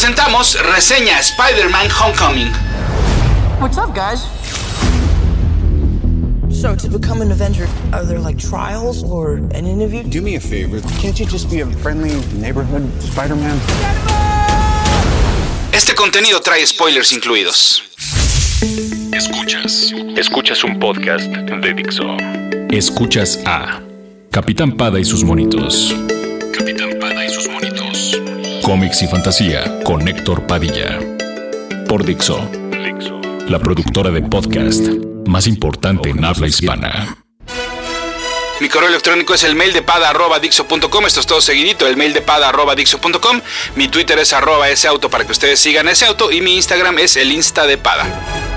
presentamos reseña Spider-Man Homecoming. What's up, guys? So, to become an Avenger, are there like trials or an interview? Do me a favor. Can't you just be a friendly neighborhood Spider-Man? Este contenido trae spoilers incluidos. Escuchas. Escuchas un podcast de Dixo. Escuchas a Capitán Pada y sus monitos. Cómics y fantasía con Héctor Padilla. Por Dixo. La productora de podcast más importante en habla hispana. Mi correo electrónico es el mail de pada Esto es todo seguidito, el mail de pada Mi Twitter es arroba ese auto para que ustedes sigan ese auto. Y mi Instagram es el Insta de Pada.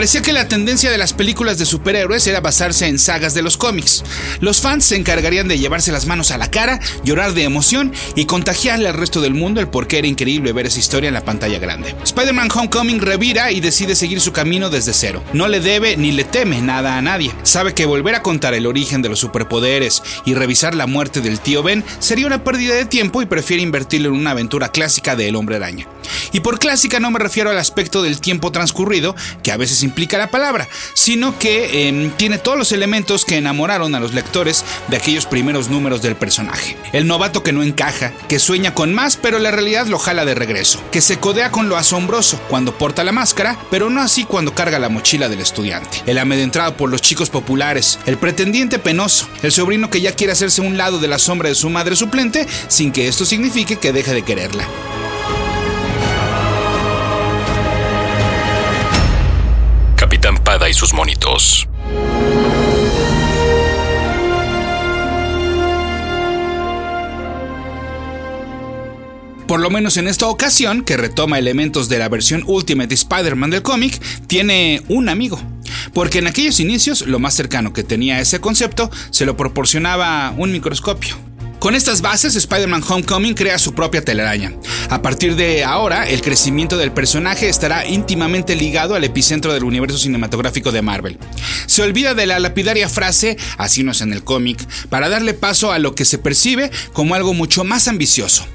Parecía que la tendencia de las películas de superhéroes era basarse en sagas de los cómics. Los fans se encargarían de llevarse las manos a la cara, llorar de emoción y contagiarle al resto del mundo el por qué era increíble ver esa historia en la pantalla grande. Spider-Man Homecoming revira y decide seguir su camino desde cero. No le debe ni le teme nada a nadie. Sabe que volver a contar el origen de los superpoderes y revisar la muerte del tío Ben sería una pérdida de tiempo y prefiere invertirlo en una aventura clásica de El Hombre Araña. Y por clásica no me refiero al aspecto del tiempo transcurrido, que a veces implica la palabra, sino que em, tiene todos los elementos que enamoraron a los lectores de aquellos primeros números del personaje. El novato que no encaja, que sueña con más pero la realidad lo jala de regreso, que se codea con lo asombroso cuando porta la máscara, pero no así cuando carga la mochila del estudiante. El amedrentado por los chicos populares, el pretendiente penoso, el sobrino que ya quiere hacerse un lado de la sombra de su madre suplente sin que esto signifique que deje de quererla. Y sus monitos. Por lo menos en esta ocasión, que retoma elementos de la versión Ultimate Spider-Man del cómic, tiene un amigo. Porque en aquellos inicios lo más cercano que tenía a ese concepto se lo proporcionaba un microscopio. Con estas bases, Spider-Man Homecoming crea su propia telaraña. A partir de ahora, el crecimiento del personaje estará íntimamente ligado al epicentro del universo cinematográfico de Marvel. Se olvida de la lapidaria frase, así no en el cómic, para darle paso a lo que se percibe como algo mucho más ambicioso.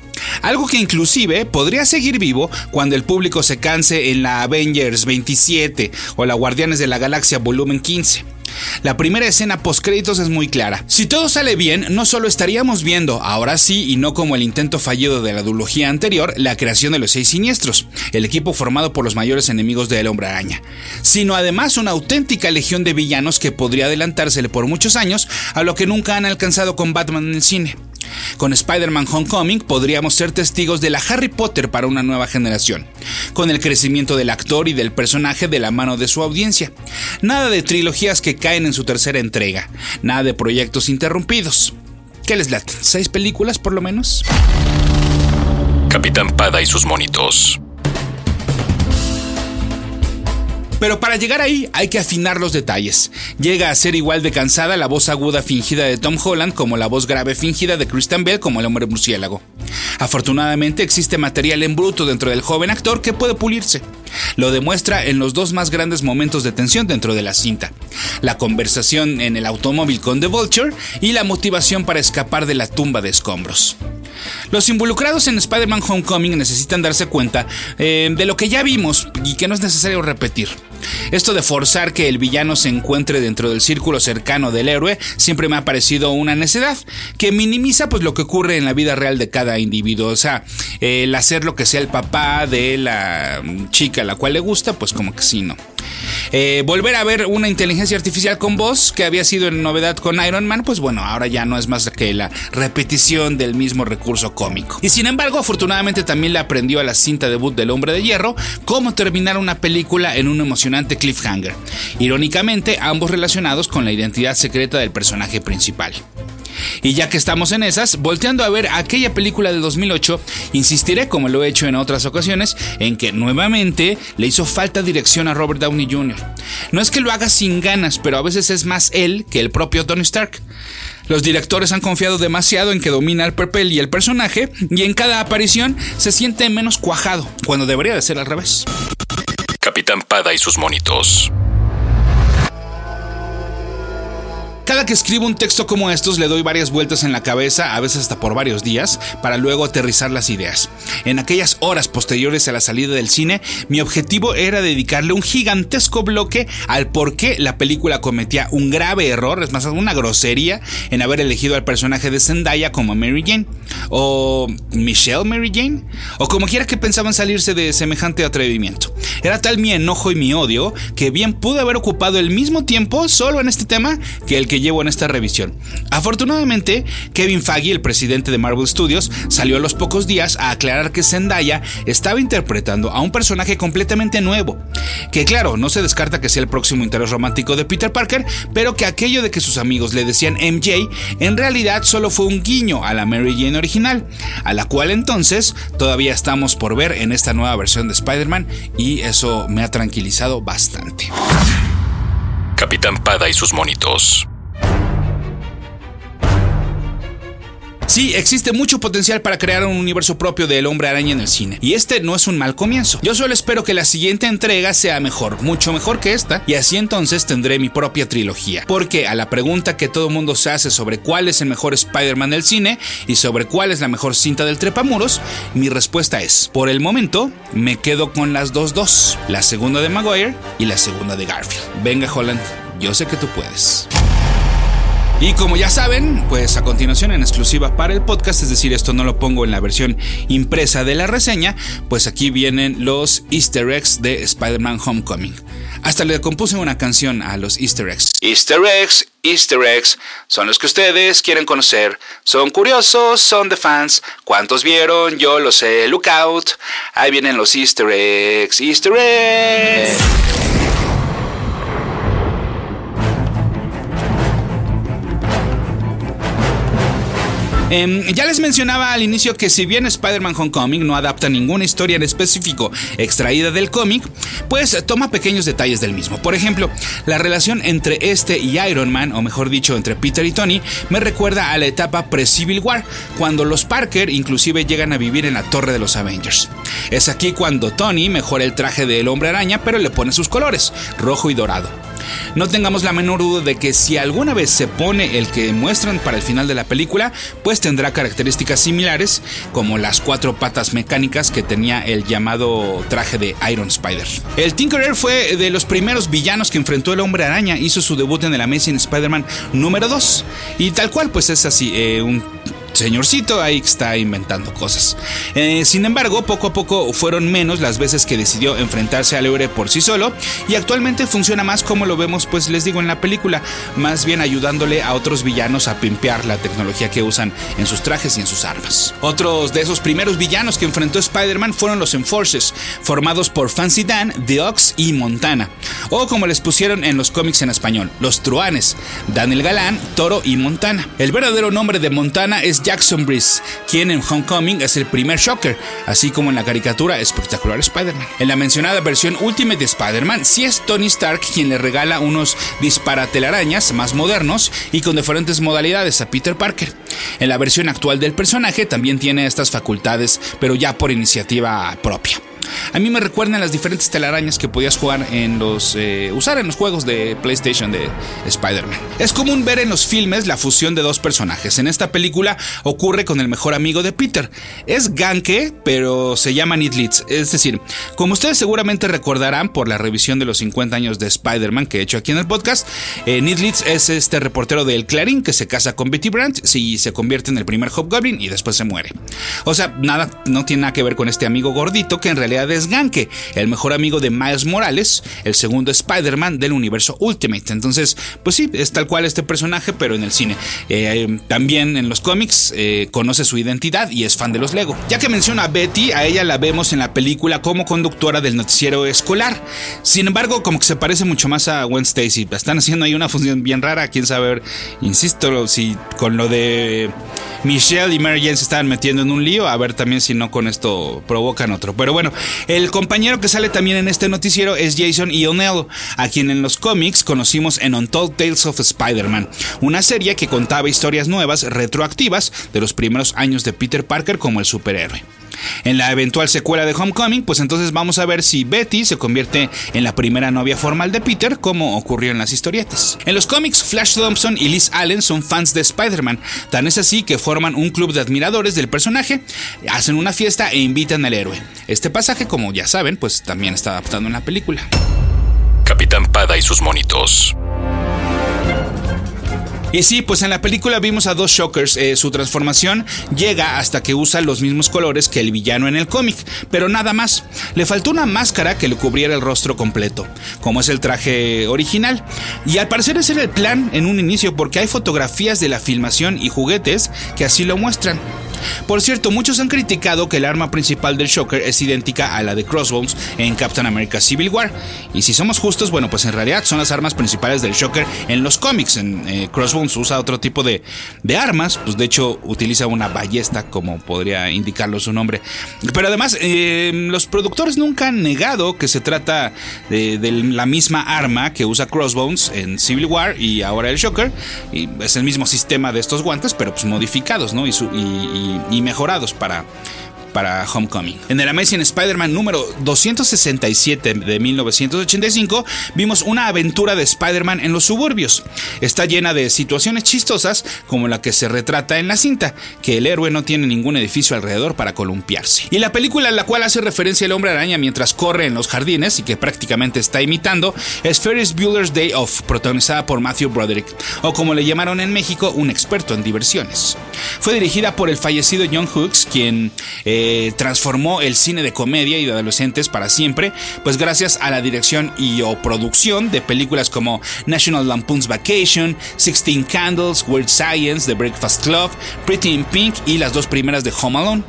Algo que inclusive podría seguir vivo cuando el público se canse en la Avengers 27 o la Guardianes de la Galaxia volumen 15. La primera escena post créditos es muy clara. Si todo sale bien, no solo estaríamos viendo, ahora sí y no como el intento fallido de la duología anterior, la creación de los seis siniestros, el equipo formado por los mayores enemigos del hombre araña, sino además una auténtica legión de villanos que podría adelantársele por muchos años a lo que nunca han alcanzado con Batman en el cine. Con Spider-Man Homecoming podríamos ser testigos de la Harry Potter para una nueva generación, con el crecimiento del actor y del personaje de la mano de su audiencia. Nada de trilogías que caen en su tercera entrega, nada de proyectos interrumpidos. ¿Qué les late? ¿Seis películas por lo menos? Capitán Pada y sus monitos. Pero para llegar ahí hay que afinar los detalles. Llega a ser igual de cansada la voz aguda fingida de Tom Holland como la voz grave fingida de Christian Bell como el hombre murciélago. Afortunadamente existe material en bruto dentro del joven actor que puede pulirse. Lo demuestra en los dos más grandes momentos de tensión dentro de la cinta. La conversación en el automóvil con The Vulture y la motivación para escapar de la tumba de escombros. Los involucrados en Spider-Man Homecoming necesitan darse cuenta eh, de lo que ya vimos y que no es necesario repetir. Esto de forzar que el villano se encuentre dentro del círculo cercano del héroe siempre me ha parecido una necedad que minimiza pues lo que ocurre en la vida real de cada individuo. O sea, el hacer lo que sea el papá de la chica a la cual le gusta, pues como que sí, no. Eh, volver a ver una inteligencia artificial con voz que había sido en novedad con Iron Man, pues bueno, ahora ya no es más que la repetición del mismo recurso cómico. Y sin embargo, afortunadamente también le aprendió a la cinta debut del Hombre de Hierro cómo terminar una película en un emocionante cliffhanger. Irónicamente, ambos relacionados con la identidad secreta del personaje principal. Y ya que estamos en esas, volteando a ver aquella película de 2008, insistiré, como lo he hecho en otras ocasiones, en que nuevamente le hizo falta dirección a Robert Downey Jr. No es que lo haga sin ganas, pero a veces es más él que el propio Tony Stark. Los directores han confiado demasiado en que domina el papel y el personaje, y en cada aparición se siente menos cuajado, cuando debería de ser al revés. Capitán Pada y sus monitos. Cada que escribo un texto como estos le doy varias vueltas en la cabeza, a veces hasta por varios días, para luego aterrizar las ideas. En aquellas horas posteriores a la salida del cine, mi objetivo era dedicarle un gigantesco bloque al por qué la película cometía un grave error, es más, una grosería, en haber elegido al personaje de Zendaya como Mary Jane, o Michelle Mary Jane, o como quiera que pensaban salirse de semejante atrevimiento. Era tal mi enojo y mi odio que bien pude haber ocupado el mismo tiempo solo en este tema que el que llevo en esta revisión. Afortunadamente, Kevin Feige, el presidente de Marvel Studios, salió a los pocos días a aclarar que Zendaya estaba interpretando a un personaje completamente nuevo, que claro, no se descarta que sea el próximo interés romántico de Peter Parker, pero que aquello de que sus amigos le decían MJ en realidad solo fue un guiño a la Mary Jane original, a la cual entonces todavía estamos por ver en esta nueva versión de Spider-Man y eso me ha tranquilizado bastante. Capitán Pada y sus monitos. Sí, existe mucho potencial para crear un universo propio del hombre araña en el cine, y este no es un mal comienzo. Yo solo espero que la siguiente entrega sea mejor, mucho mejor que esta, y así entonces tendré mi propia trilogía. Porque a la pregunta que todo mundo se hace sobre cuál es el mejor Spider-Man del cine y sobre cuál es la mejor cinta del trepamuros, mi respuesta es, por el momento, me quedo con las dos dos, la segunda de Maguire y la segunda de Garfield. Venga Holland, yo sé que tú puedes. Y como ya saben, pues a continuación en exclusiva para el podcast, es decir, esto no lo pongo en la versión impresa de la reseña, pues aquí vienen los easter eggs de Spider-Man Homecoming. Hasta le compuse una canción a los easter eggs. Easter eggs, easter eggs, son los que ustedes quieren conocer. Son curiosos, son de fans. ¿Cuántos vieron? Yo lo sé, look out. Ahí vienen los easter eggs, easter eggs. Eh, ya les mencionaba al inicio que si bien Spider-Man Homecoming no adapta ninguna historia en específico extraída del cómic, pues toma pequeños detalles del mismo. Por ejemplo, la relación entre este y Iron Man, o mejor dicho, entre Peter y Tony, me recuerda a la etapa pre-Civil War, cuando los Parker inclusive llegan a vivir en la torre de los Avengers. Es aquí cuando Tony mejora el traje del hombre araña, pero le pone sus colores, rojo y dorado. No tengamos la menor duda de que si alguna vez se pone el que muestran para el final de la película, pues tendrá características similares como las cuatro patas mecánicas que tenía el llamado traje de Iron Spider. El Tinkerer fue de los primeros villanos que enfrentó el hombre araña, hizo su debut en el Amazing Spider-Man número 2 y tal cual pues es así, eh, un señorcito ahí está inventando cosas. Eh, sin embargo, poco a poco fueron menos las veces que decidió enfrentarse al héroe por sí solo y actualmente funciona más como lo vemos, pues les digo en la película, más bien ayudándole a otros villanos a pimpear la tecnología que usan en sus trajes y en sus armas. Otros de esos primeros villanos que enfrentó Spider-Man fueron los Enforcers, formados por Fancy Dan, The Ox y Montana, o como les pusieron en los cómics en español, los Truanes, Daniel Galán, Toro y Montana. El verdadero nombre de Montana es Jackson Breeze, quien en Homecoming es el primer Shocker, así como en la caricatura Espectacular Spider-Man. En la mencionada versión Ultimate de Spider-Man, sí es Tony Stark quien le regala unos disparatelarañas más modernos y con diferentes modalidades a Peter Parker. En la versión actual del personaje también tiene estas facultades, pero ya por iniciativa propia. A mí me recuerdan las diferentes telarañas que podías jugar en los. Eh, usar en los juegos de PlayStation de Spider-Man. Es común ver en los filmes la fusión de dos personajes. En esta película ocurre con el mejor amigo de Peter. Es Ganke, pero se llama Nidlitz. Es decir, como ustedes seguramente recordarán por la revisión de los 50 años de Spider-Man que he hecho aquí en el podcast, eh, Nidlitz es este reportero del Clarín que se casa con Betty Brandt y se convierte en el primer Hobgoblin y después se muere. O sea, nada, no tiene nada que ver con este amigo gordito que en realidad es Ganke, el mejor amigo de Miles Morales, el segundo Spider-Man del universo Ultimate. Entonces, pues sí, es tal cual este personaje, pero en el cine. Eh, también en los cómics eh, conoce su identidad y es fan de los Lego. Ya que menciona a Betty, a ella la vemos en la película como conductora del noticiero escolar. Sin embargo, como que se parece mucho más a Gwen Stacy. Están haciendo ahí una función bien rara, quién sabe, insisto, si con lo de Michelle y Mary Jane se estaban metiendo en un lío, a ver también si no con esto provocan otro. Pero bueno, El compañero que sale también en este noticiero es Jason Ionello, a quien en los cómics conocimos en Untold Tales of Spider-Man, una serie que contaba historias nuevas retroactivas de los primeros años de Peter Parker como el superhéroe. En la eventual secuela de Homecoming, pues entonces vamos a ver si Betty se convierte en la primera novia formal de Peter, como ocurrió en las historietas. En los cómics, Flash Thompson y Liz Allen son fans de Spider-Man, tan es así que forman un club de admiradores del personaje, hacen una fiesta e invitan al héroe. Este pasaje, como ya saben, pues también está adaptado en la película. Capitán Pada y sus monitos. Y sí, pues en la película vimos a dos Shockers. Eh, su transformación llega hasta que usa los mismos colores que el villano en el cómic, pero nada más. Le faltó una máscara que le cubriera el rostro completo, como es el traje original. Y al parecer ese era el plan en un inicio, porque hay fotografías de la filmación y juguetes que así lo muestran. Por cierto, muchos han criticado que el arma principal del Shocker es idéntica a la de Crossbones en Captain America Civil War. Y si somos justos, bueno, pues en realidad son las armas principales del Shocker en los cómics. En eh, Crossbones usa otro tipo de, armas, pues de hecho utiliza una ballesta, como podría indicarlo su nombre. Pero además, eh, los productores nunca han negado que se trata de, la misma arma que usa Crossbones en Civil War y ahora el Shocker. Y es el mismo sistema de estos guantes, pero pues modificados, ¿no? y, mejorados para, para Homecoming. En el Amazing Spider-Man número 267 de 1985 vimos una aventura de Spider-Man en los suburbios. Está llena de situaciones chistosas como la que se retrata en la cinta, que el héroe no tiene ningún edificio alrededor para columpiarse. Y la película en la cual hace referencia el hombre araña mientras corre en los jardines y que prácticamente está imitando es Ferris Bueller's Day Off, protagonizada por Matthew Broderick, o como le llamaron en México, un experto en diversiones. Fue dirigida por el fallecido John Hughes, quien... Eh, transformó el cine de comedia y de adolescentes para siempre, pues gracias a la dirección y o producción de películas como National Lampoon's Vacation, Sixteen Candles, Weird Science, The Breakfast Club, Pretty in Pink y las dos primeras de Home Alone.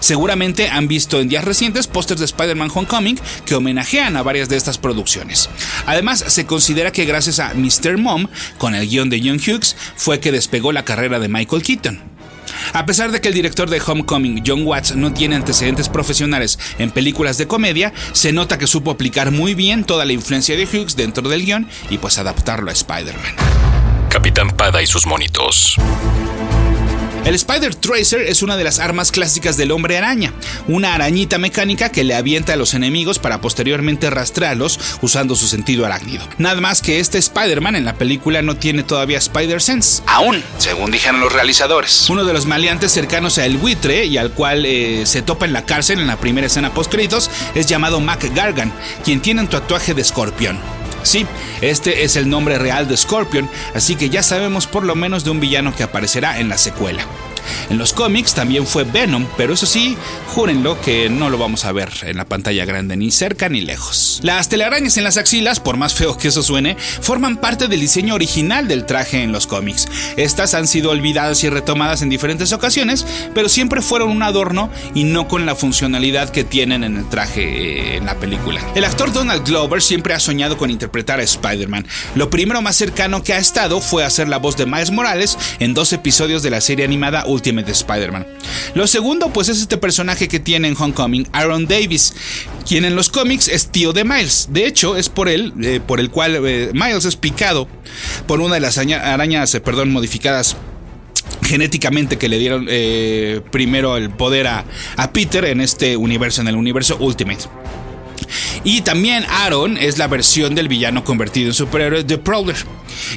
Seguramente han visto en días recientes pósters de Spider-Man Homecoming que homenajean a varias de estas producciones. Además, se considera que gracias a Mr. Mom, con el guion de John Hughes, fue que despegó la carrera de Michael Keaton. A pesar de que el director de Homecoming, John Watts, no tiene antecedentes profesionales en películas de comedia, se nota que supo aplicar muy bien toda la influencia de Hughes dentro del guion y pues adaptarlo a Spider-Man. Capitán Pada y sus monitos. El Spider Tracer es una de las armas clásicas del hombre araña, una arañita mecánica que le avienta a los enemigos para posteriormente rastrearlos usando su sentido arácnido. Nada más que este Spider-Man en la película no tiene todavía Spider Sense, aún, según dijeron los realizadores. Uno de los maleantes cercanos a el buitre y al cual eh, se topa en la cárcel en la primera escena post créditos es llamado Mac Gargan, quien tiene un tatuaje de escorpión. Sí, este es el nombre real de Scorpion, así que ya sabemos por lo menos de un villano que aparecerá en la secuela. En los cómics también fue Venom, pero eso sí, júrenlo que no lo vamos a ver en la pantalla grande ni cerca ni lejos. Las telarañas en las axilas, por más feo que eso suene, forman parte del diseño original del traje en los cómics. Estas han sido olvidadas y retomadas en diferentes ocasiones, pero siempre fueron un adorno y no con la funcionalidad que tienen en el traje eh, en la película. El actor Donald Glover siempre ha soñado con interpretar a Spider-Man. Lo primero más cercano que ha estado fue hacer la voz de Miles Morales en dos episodios de la serie animada Ultimate Spider-Man. Lo segundo, pues es este personaje que tiene en Homecoming, Aaron Davis, quien en los cómics es tío de Miles. De hecho, es por él, eh, por el cual eh, Miles es picado por una de las arañas, eh, perdón, modificadas genéticamente que le dieron primero el poder a, a Peter en este universo, en el universo Ultimate. Y también Aaron es la versión del villano convertido en superhéroe The Prowler.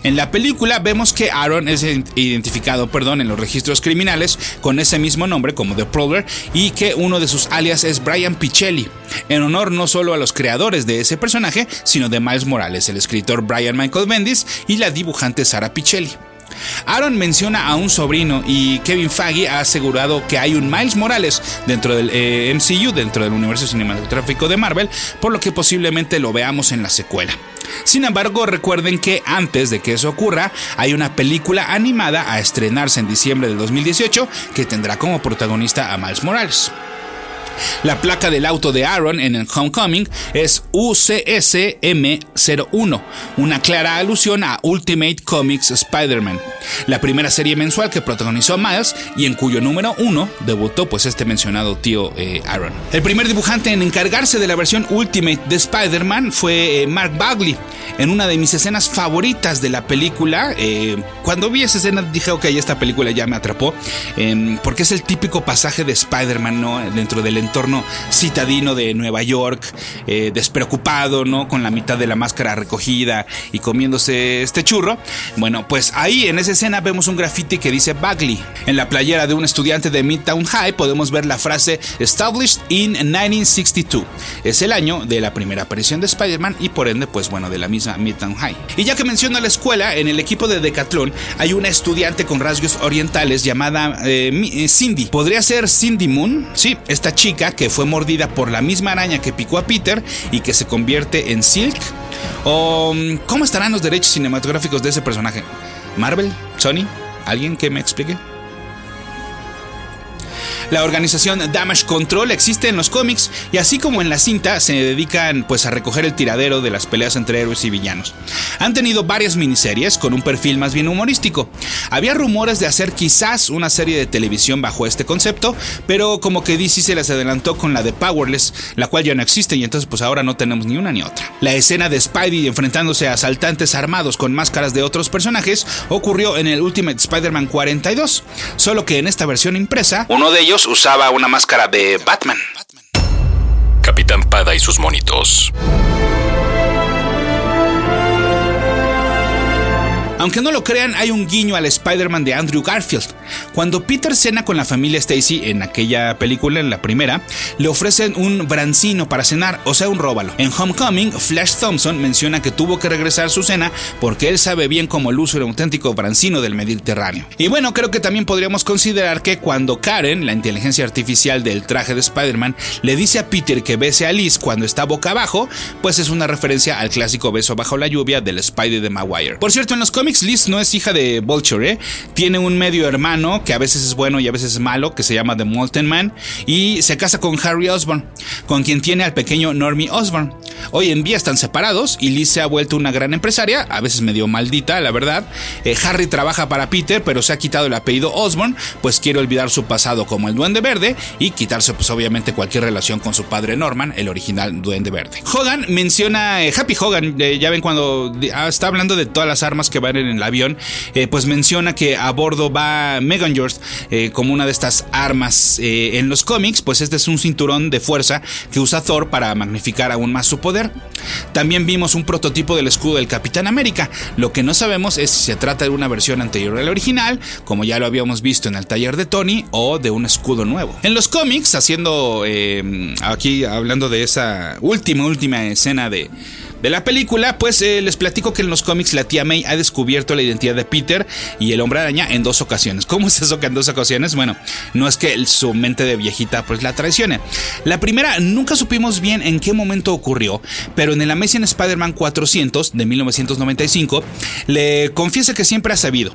En la película vemos que Aaron es identificado perdón, en los registros criminales con ese mismo nombre como The Prowler y que uno de sus alias es Brian Pichelli, en honor no solo a los creadores de ese personaje, sino de Miles Morales, el escritor Brian Michael Bendis y la dibujante Sara Pichelli. Aaron menciona a un sobrino y Kevin Feige ha asegurado que hay un Miles Morales dentro del eh, MCU, dentro del universo cinematográfico de Marvel, por lo que posiblemente lo veamos en la secuela. Sin embargo, recuerden que antes de que eso ocurra, hay una película animada a estrenarse en diciembre del 2018 que tendrá como protagonista a Miles Morales. La placa del auto de Aaron en el Homecoming es UCSM01, una clara alusión a Ultimate Comics Spider-Man. la primera serie mensual que protagonizó Miles y en cuyo número uno debutó pues este mencionado tío eh, Aaron. El primer dibujante en encargarse de la versión Ultimate de Spider-Man fue eh, Mark Bagley. En una de mis escenas favoritas de la película, eh, cuando vi esa escena dije, ok, esta película ya me atrapó, em, porque es el típico pasaje de Spider-Man, ¿no? Dentro del entorno citadino de Nueva York, despreocupado, ¿no? Con la mitad de la máscara recogida y comiéndose este churro. Bueno, pues ahí en esa escena vemos un graffiti que dice Bagley. En la playera de un estudiante de Midtown High podemos ver la frase Established in 1962. Es el año de la primera aparición de Spider-Man y por ende, pues bueno, de la misma Midtown High. Y ya que menciono la escuela, en el equipo de Decathlon hay una estudiante con rasgos orientales llamada eh, eh, Cindy. ¿Podría ser Cindy Moon? Sí, esta chica que fue mordida por la misma araña que picó a Peter y que se convierte en Silk. ¿O mm, cómo estarán los derechos cinematográficos de ese personaje? ¿Marvel? ¿Sony? ¿Alguien que me explique? La organización Damage Control existe en los cómics y así como en la cinta se dedican pues a recoger el tiradero de las peleas entre héroes y villanos. Han tenido varias miniseries con un perfil más bien humorístico. Había rumores de hacer quizás una serie de televisión bajo este concepto, pero como que DC se les adelantó con la de Powerless, la cual ya no existe y entonces pues ahora no tenemos ni una ni otra. La escena de Spidey enfrentándose a asaltantes armados con máscaras de otros personajes ocurrió en el Ultimate Spider-Man 42, solo que en esta versión impresa, uno de ellos usaba una máscara de Batman. Capitán Pada y sus monitos. Aunque no lo crean, hay un guiño al Spider-Man de Andrew Garfield. Cuando Peter cena con la familia Stacy en aquella película, en la primera, le ofrecen un brancino para cenar, o sea, un róbalo. En Homecoming, Flash Thompson menciona que tuvo que regresar su cena porque él sabe bien cómo era un auténtico brancino del Mediterráneo. Y bueno, creo que también podríamos considerar que cuando Karen, la inteligencia artificial del traje de Spider-Man, le dice a Peter que bese a Liz cuando está boca abajo, pues es una referencia al clásico beso bajo la lluvia del Spider de Maguire. Por cierto, en los Liz no es hija de Vulture, ¿eh? Tiene un medio hermano que a veces es bueno y a veces es malo, que se llama The Molten Man, y se casa con Harry Osborn, con quien tiene al pequeño Normie Osborn. Hoy en día están separados y Liz se ha vuelto una gran empresaria, a veces medio maldita, la verdad. Eh, Harry trabaja para Peter, pero se ha quitado el apellido Osborn, pues quiere olvidar su pasado como el Duende Verde y quitarse, pues obviamente, cualquier relación con su padre Norman, el original Duende Verde. Hogan menciona, eh, Happy Hogan, ya ven cuando ah, está hablando de todas las armas que van en el avión, eh, pues menciona que a bordo va Megan George eh, como una de estas armas eh, en los cómics, pues este es un cinturón de fuerza que usa Thor para magnificar aún más su poder. También vimos un prototipo del escudo del Capitán América. Lo que no sabemos es si se trata de una versión anterior al original, como ya lo habíamos visto en el taller de Tony, o de un escudo nuevo. En los cómics, haciendo aquí hablando de esa última, última escena de de la película, pues eh, les platico que en los cómics la tía May ha descubierto la identidad de Peter y el hombre araña en dos ocasiones. ¿Cómo es eso que en dos ocasiones? Bueno, no es que su mente de viejita pues la traicione. La primera nunca supimos bien en qué momento ocurrió, pero en el Amazing Spider-Man 400 de 1995 le confiesa que siempre ha sabido.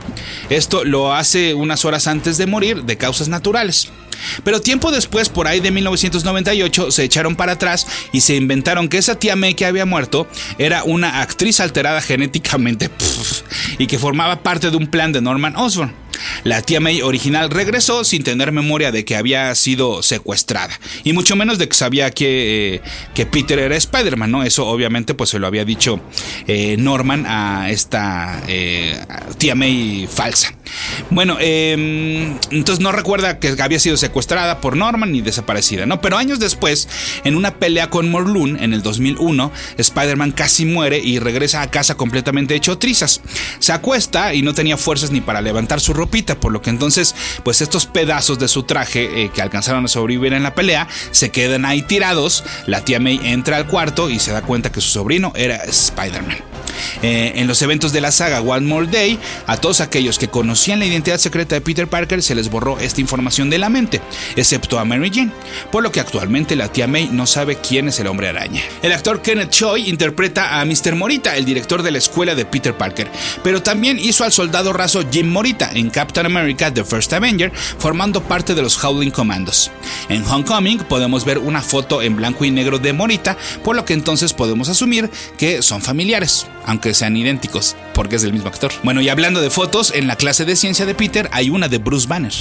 Esto lo hace unas horas antes de morir de causas naturales. Pero tiempo después, por ahí de 1998, se echaron para atrás y se inventaron que esa tía May que había muerto era una actriz alterada genéticamente y que formaba parte de un plan de Norman Osborn. La tía May original regresó sin tener memoria de que había sido secuestrada y mucho menos de que sabía que, eh, que Peter era Spider-Man, ¿no? Eso obviamente pues se lo había dicho eh, Norman a esta eh, tía May falsa. Bueno, em, entonces no recuerda que había sido secuestrada por Norman ni desaparecida, ¿no? Pero años después, en una pelea con Morlun en el 2001, Spider-Man casi muere y regresa a casa completamente hecho trizas. Se acuesta y no tenía fuerzas ni para levantar su ropita, por lo que entonces, pues estos pedazos de su traje eh, que alcanzaron a sobrevivir en la pelea se quedan ahí tirados. La tía May entra al cuarto y se da cuenta que su sobrino era Spider-Man. Eh, en los eventos de la saga One More Day, a todos aquellos que conocían la identidad secreta de Peter Parker se les borró esta información de la mente, excepto a Mary Jane, por lo que actualmente la tía May no sabe quién es el hombre araña. El actor Kenneth Choi interpreta a Mr. Morita, el director de la escuela de Peter Parker, pero también hizo al soldado raso Jim Morita en Captain America The First Avenger, formando parte de los Howling Commandos. En Homecoming podemos ver una foto en blanco y negro de Morita, por lo que entonces podemos asumir que son familiares, aunque que sean idénticos, porque es el mismo actor. Bueno, y hablando de fotos, en la clase de ciencia de Peter hay una de Bruce Banner.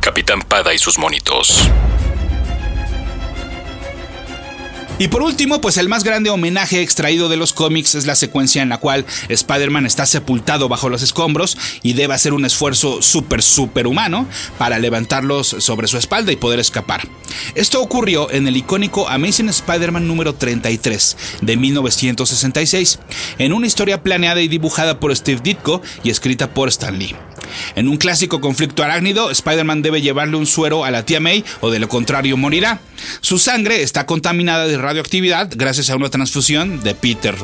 Capitán Pada y sus monitos. Y por último, pues el más grande homenaje extraído de los cómics es la secuencia en la cual Spider-Man está sepultado bajo los escombros y debe hacer un esfuerzo súper, súper humano para levantarlos sobre su espalda y poder escapar. Esto ocurrió en el icónico Amazing Spider-Man número 33 de 1966, en una historia planeada y dibujada por Steve Ditko y escrita por Stan Lee. En un clásico conflicto arácnido, Spider-Man debe llevarle un suero a la tía May o de lo contrario morirá. Su sangre está contaminada de radioactividad gracias a una transfusión de Peter.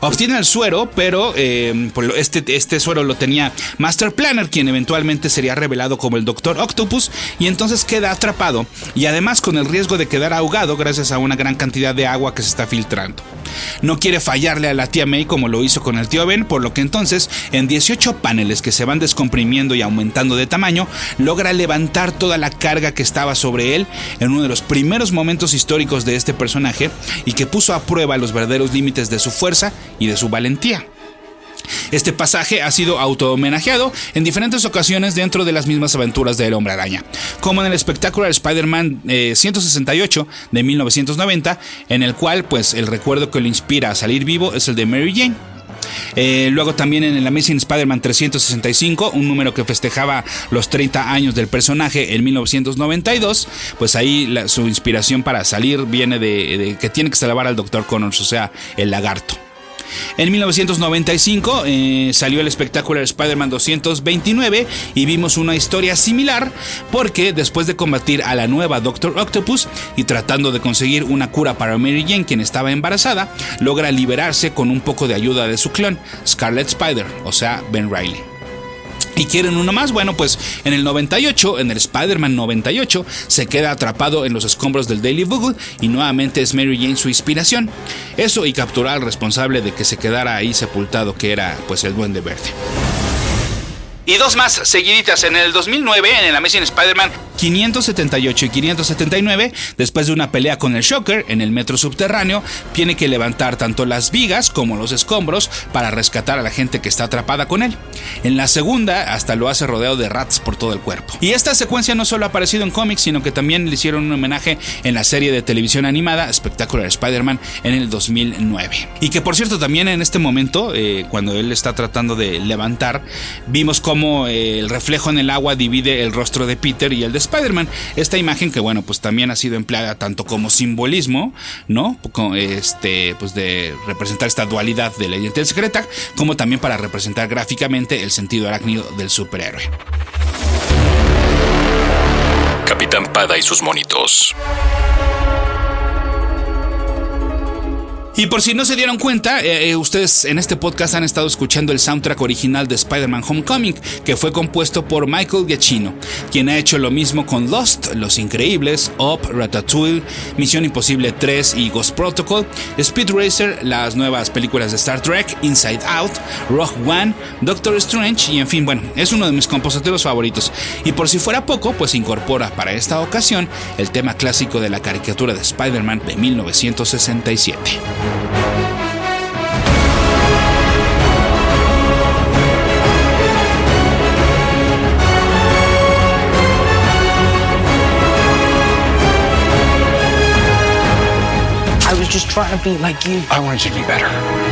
Obtiene el suero, pero eh, este, este suero lo tenía Master Planner, quien eventualmente sería revelado como el Doctor Octopus, y entonces queda atrapado y además con el riesgo de quedar ahogado gracias a una gran cantidad de agua que se está filtrando. No quiere fallarle a la tía May como lo hizo con el tío Ben, por lo que entonces, en 18 paneles que se van descomprimiendo y aumentando de tamaño, logra levantar toda la carga que estaba sobre él en uno de los primeros momentos históricos de este personaje y que puso a prueba los verdaderos límites de su fuerza y de su valentía. Este pasaje ha sido auto-homenajeado en diferentes ocasiones dentro de las mismas aventuras del Hombre Araña, como en el espectacular Spider-Man 168 eh, de 1990, en el cual pues el recuerdo que lo inspira a salir vivo es el de Mary Jane. Eh, luego también en el Amazing Spider-Man 365, un número que festejaba los 30 años del personaje en 1992, pues ahí su inspiración para salir viene de, de, que tiene que salvar al Dr. Connors, o sea, el lagarto. En 1995 eh, salió el espectacular Spider-Man 229 y vimos una historia similar porque después de combatir a la nueva Doctor Octopus y tratando de conseguir una cura para Mary Jane quien estaba embarazada, logra liberarse con un poco de ayuda de su clon, Scarlet Spider, o sea, Ben Riley. ¿Y quieren uno más? Bueno, pues en el 98, en el Spider-Man 98, se queda atrapado en los escombros del Daily Bugle y nuevamente es Mary Jane su inspiración. Eso y capturar al responsable de que se quedara ahí sepultado, que era pues el Duende Verde. Y dos más seguiditas en el 2009 en el Amazing Spider-Man 578 y 579, después de una pelea con el Shocker en el metro subterráneo, tiene que levantar tanto las vigas como los escombros para rescatar a la gente que está atrapada con él. En la segunda, hasta lo hace rodeado de rats por todo el cuerpo. Y esta secuencia no solo ha aparecido en cómics, sino que también le hicieron un homenaje en la serie de televisión animada Spectacular Spider-Man en el 2009. Y que por cierto, también en este momento, eh, cuando él está tratando de levantar, vimos cómo eh, el reflejo en el agua divide el rostro de Peter y el de Spider-Man. Esta imagen que, bueno, pues también ha sido empleada tanto como simbolismo, ¿no? Este, pues de representar esta dualidad de la identidad secreta, como también para representar gráficamente el sentido arácnido del superhéroe. Capitán Pada y sus monitos. Y por si no se dieron cuenta, eh, eh, ustedes en este podcast han estado escuchando el soundtrack original de Spider-Man Homecoming, que fue compuesto por Michael Giacchino, quien ha hecho lo mismo con Lost, Los Increíbles, Up, Ratatouille, Misión Imposible 3 y Ghost Protocol, Speed Racer, las nuevas películas de Star Trek, Inside Out, Rogue One, Doctor Strange y en fin, bueno, es uno de mis compositores favoritos. Y por si fuera poco, pues incorpora para esta ocasión el tema clásico de la caricatura de Spider-Man de 1967. I was just trying to be like you. I wanted you to be better.